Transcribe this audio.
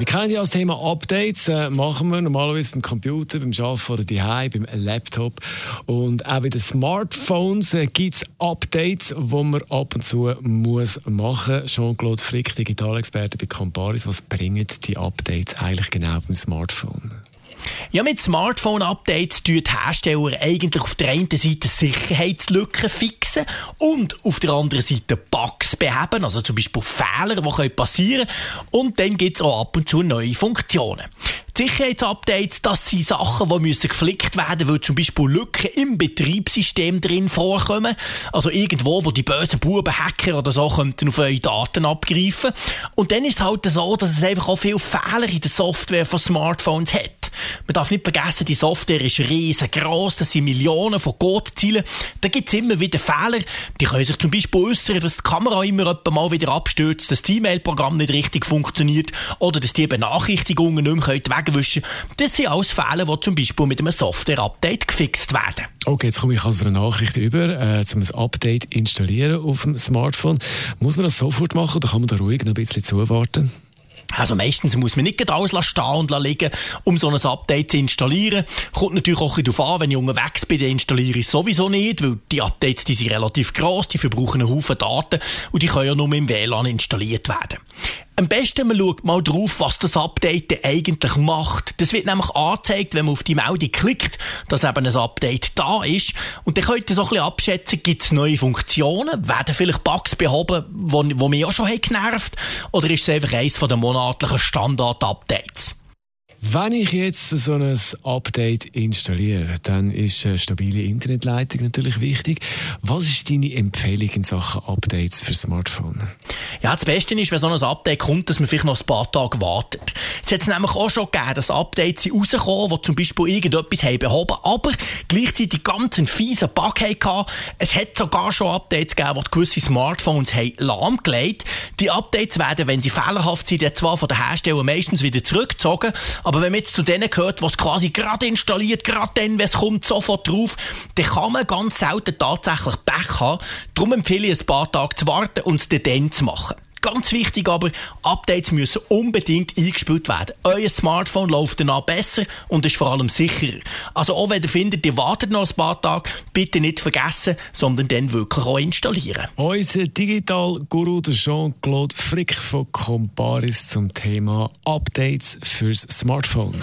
wir kennen ja das Thema Updates, äh, machen wir normalerweise beim Computer, beim Arbeiten oder daheim, beim Laptop. Und auch bei den Smartphones äh, gibt es Updates, die man ab und zu muss machen muss. Jean-Claude Frick, Digitalexperte bei Comparis, was bringen die Updates eigentlich genau beim Smartphone? Ja, mit Smartphone-Updates tun die Hersteller eigentlich auf der einen Seite Sicherheitslücken fixen und auf der anderen Seite Bugs beheben, also zum Beispiel Fehler, die passieren können. Und dann gibt es auch ab und zu neue Funktionen. Die Sicherheitsupdates, das sind Sachen, die müssen geflickt werden, weil zum Beispiel Lücken im Betriebssystem drin vorkommen. Also irgendwo, wo die bösen Buben, Hacker oder so könnten auf eure Daten abgreifen. Und dann ist es halt so, dass es einfach auch viele Fehler in der Software von Smartphones hat. Man darf nicht vergessen, die Software ist riesengroß, das sind Millionen von Codezielen. Da gibt es immer wieder Fehler. Die können sich zum Beispiel äußern, dass die Kamera immer mal wieder abstürzt, dass das E-Mail-Programm nicht richtig funktioniert oder dass die Benachrichtigungen nicht mehr wegwischen können. Das sind alles Fehler, die zum Beispiel mit einem Software-Update gefixt werden. Okay, jetzt komme ich also eine Nachricht über, äh, um ein Update installieren auf dem Smartphone. Muss man das sofort machen oder kann man da ruhig noch ein bisschen zuwarten? Also meistens muss man nicht alles stehen und liegen, um so ein Update zu installieren. Kommt natürlich auch darauf an, wenn ich unterwegs bin, dann installiere ich sowieso nicht, weil die Updates die sind relativ gross, die verbrauchen einen Haufen Daten und die können ja nur im WLAN installiert werden. Am besten man schaut mal drauf, was das Update eigentlich macht. Das wird nämlich angezeigt, wenn man auf die Meldung klickt, dass eben ein Update da ist. Und dann könnt ihr so ein bisschen abschätzen, gibt es neue Funktionen? Werden vielleicht Bugs behoben, die, mich auch schon genervt haben? Oder ist es einfach eines der monatlichen Standard-Updates? Wenn ich jetzt so ein Update installiere, dann ist eine stabile Internetleitung natürlich wichtig. Was ist deine Empfehlung in Sachen Updates für Smartphone? Ja, das Beste ist, wenn so ein Update kommt, dass man vielleicht noch ein paar Tage wartet. Es hat nämlich auch schon gegeben, dass Updates rausgekommen, die zum Beispiel irgendetwas haben behoben, aber gleichzeitig ganz einen fiesen Bug hatten. Es hat sogar schon Updates gegeben, die gewisse Smartphones haben lahmgelegt. Die Updates werden, wenn sie fehlerhaft sind, zwar von den Herstellern meistens wieder zurückgezogen, aber wenn man jetzt zu denen gehört, was quasi gerade installiert, gerade dann, wenn es kommt, sofort drauf, dann kann man ganz selten tatsächlich Pech haben. Darum empfehle ich ein paar Tage zu warten und es dann zu machen. Ganz wichtig aber, Updates müssen unbedingt eingespielt werden. Euer Smartphone läuft danach besser und ist vor allem sicherer. Also auch wenn ihr findet, ihr wartet noch ein paar Tage, bitte nicht vergessen, sondern dann wirklich auch installieren. Unser Digital-Guru Jean-Claude Frick von Comparis zum Thema Updates fürs Smartphone.